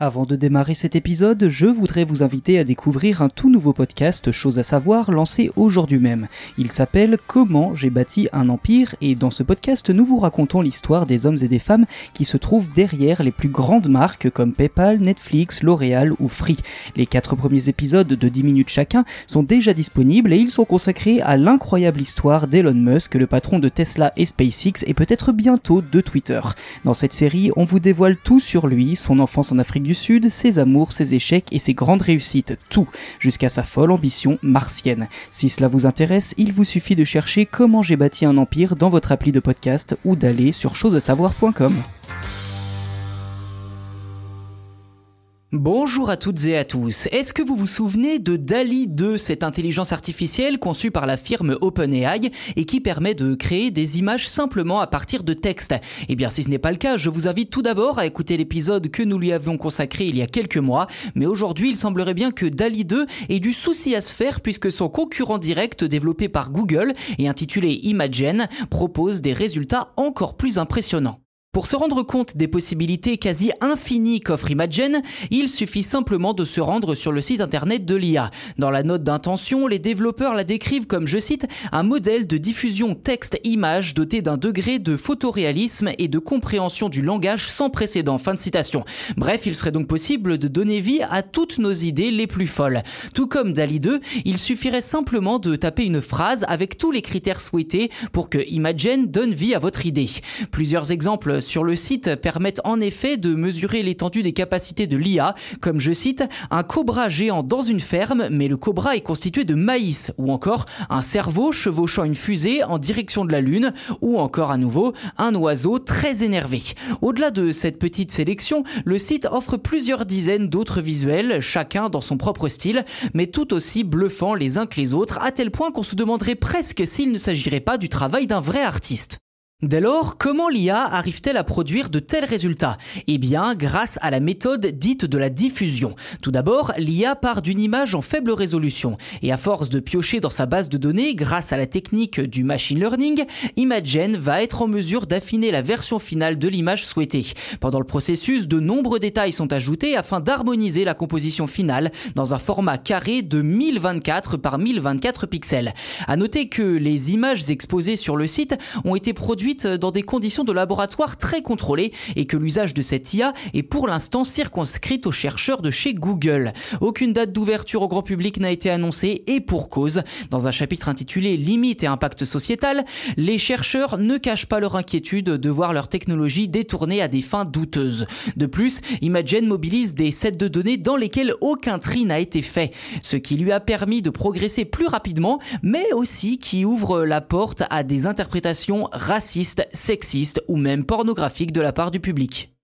Avant de démarrer cet épisode, je voudrais vous inviter à découvrir un tout nouveau podcast, chose à savoir, lancé aujourd'hui même. Il s'appelle Comment j'ai bâti un empire et dans ce podcast, nous vous racontons l'histoire des hommes et des femmes qui se trouvent derrière les plus grandes marques comme PayPal, Netflix, L'Oréal ou Free. Les quatre premiers épisodes de 10 minutes chacun sont déjà disponibles et ils sont consacrés à l'incroyable histoire d'Elon Musk, le patron de Tesla et SpaceX et peut-être bientôt de Twitter. Dans cette série, on vous dévoile tout sur lui, son enfance en Afrique Sud, ses amours, ses échecs et ses grandes réussites, tout, jusqu'à sa folle ambition martienne. Si cela vous intéresse, il vous suffit de chercher comment j'ai bâti un empire dans votre appli de podcast ou d'aller sur chosesasavoir.com. Bonjour à toutes et à tous. Est-ce que vous vous souvenez de DALI 2, cette intelligence artificielle conçue par la firme OpenAI et qui permet de créer des images simplement à partir de texte? Eh bien, si ce n'est pas le cas, je vous invite tout d'abord à écouter l'épisode que nous lui avions consacré il y a quelques mois. Mais aujourd'hui, il semblerait bien que DALI 2 ait du souci à se faire puisque son concurrent direct développé par Google et intitulé Imagen propose des résultats encore plus impressionnants. Pour se rendre compte des possibilités quasi infinies qu'offre Imagen, il suffit simplement de se rendre sur le site internet de l'IA. Dans la note d'intention, les développeurs la décrivent comme, je cite, un modèle de diffusion texte-image doté d'un degré de photoréalisme et de compréhension du langage sans précédent. Fin de citation. Bref, il serait donc possible de donner vie à toutes nos idées les plus folles. Tout comme DALI 2, il suffirait simplement de taper une phrase avec tous les critères souhaités pour que Imagen donne vie à votre idée. Plusieurs exemples sur le site permettent en effet de mesurer l'étendue des capacités de l'IA, comme je cite un cobra géant dans une ferme, mais le cobra est constitué de maïs, ou encore un cerveau chevauchant une fusée en direction de la Lune, ou encore à nouveau un oiseau très énervé. Au-delà de cette petite sélection, le site offre plusieurs dizaines d'autres visuels, chacun dans son propre style, mais tout aussi bluffants les uns que les autres, à tel point qu'on se demanderait presque s'il ne s'agirait pas du travail d'un vrai artiste. Dès lors, comment l'IA arrive-t-elle à produire de tels résultats? Eh bien, grâce à la méthode dite de la diffusion. Tout d'abord, l'IA part d'une image en faible résolution, et à force de piocher dans sa base de données, grâce à la technique du machine learning, Imagen va être en mesure d'affiner la version finale de l'image souhaitée. Pendant le processus, de nombreux détails sont ajoutés afin d'harmoniser la composition finale dans un format carré de 1024 par 1024 pixels. À noter que les images exposées sur le site ont été produites dans des conditions de laboratoire très contrôlées et que l'usage de cette IA est pour l'instant circonscrite aux chercheurs de chez Google. Aucune date d'ouverture au grand public n'a été annoncée et pour cause. Dans un chapitre intitulé Limites et impact sociétal, les chercheurs ne cachent pas leur inquiétude de voir leur technologie détournée à des fins douteuses. De plus, Imagen mobilise des sets de données dans lesquels aucun tri n'a été fait, ce qui lui a permis de progresser plus rapidement, mais aussi qui ouvre la porte à des interprétations racistes sexiste ou même pornographique de la part du public.